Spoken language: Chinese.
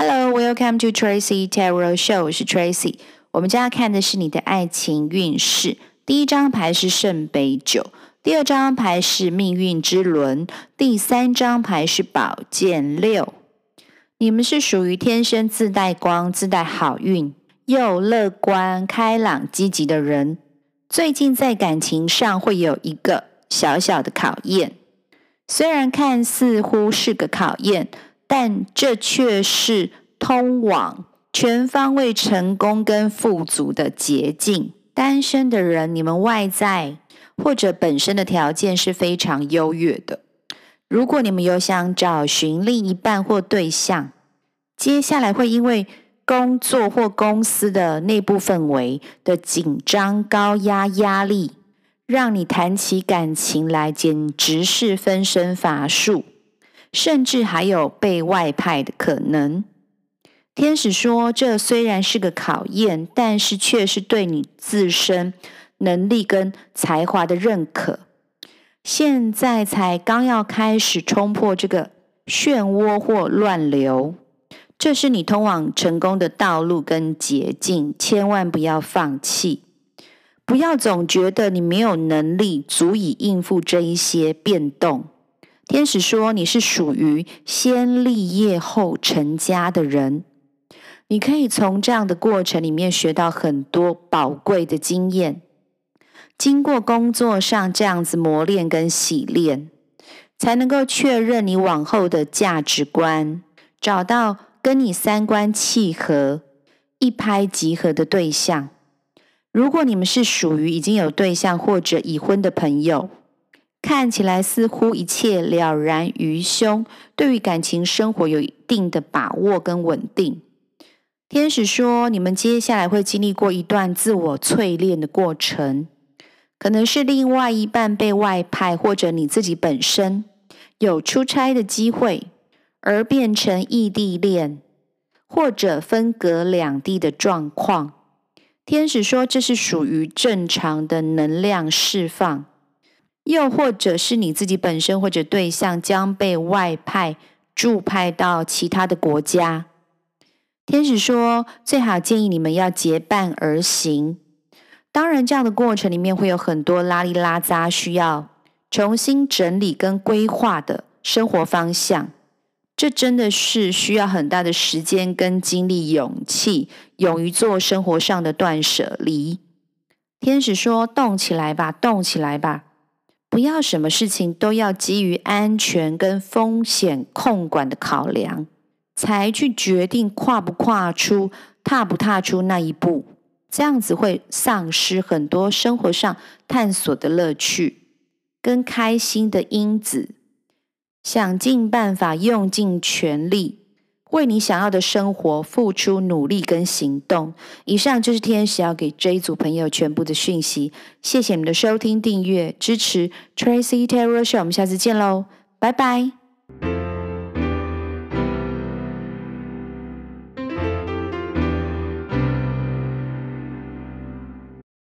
Hello, welcome to Tracy Tarot Show，我是 Tracy。我们将要看的是你的爱情运势。第一张牌是圣杯九，第二张牌是命运之轮，第三张牌是宝剑六。你们是属于天生自带光、自带好运，又乐观、开朗、积极的人。最近在感情上会有一个小小的考验，虽然看似乎是个考验，但这却是通往全方位成功跟富足的捷径。单身的人，你们外在或者本身的条件是非常优越的。如果你们有想找寻另一半或对象，接下来会因为工作或公司的内部氛围的紧张、高压、压力，让你谈起感情来简直是分身乏术，甚至还有被外派的可能。天使说，这虽然是个考验，但是却是对你自身能力跟才华的认可。现在才刚要开始冲破这个漩涡或乱流，这是你通往成功的道路跟捷径，千万不要放弃，不要总觉得你没有能力足以应付这一些变动。天使说，你是属于先立业后成家的人，你可以从这样的过程里面学到很多宝贵的经验。经过工作上这样子磨练跟洗练，才能够确认你往后的价值观，找到跟你三观契合、一拍即合的对象。如果你们是属于已经有对象或者已婚的朋友，看起来似乎一切了然于胸，对于感情生活有一定的把握跟稳定。天使说，你们接下来会经历过一段自我淬炼的过程。可能是另外一半被外派，或者你自己本身有出差的机会，而变成异地恋，或者分隔两地的状况。天使说，这是属于正常的能量释放，又或者是你自己本身或者对象将被外派驻派到其他的国家。天使说，最好建议你们要结伴而行。当然，这样的过程里面会有很多拉里拉杂，需要重新整理跟规划的生活方向。这真的是需要很大的时间跟精力、勇气，勇于做生活上的断舍离。天使说：“动起来吧，动起来吧！不要什么事情都要基于安全跟风险控管的考量，才去决定跨不跨出、踏不踏出那一步。”这样子会丧失很多生活上探索的乐趣跟开心的因子，想尽办法用尽全力为你想要的生活付出努力跟行动。以上就是天使要给这一组朋友全部的讯息。谢谢你们的收听、订阅、支持，Tracy Tarot Show，我们下次见喽，拜拜。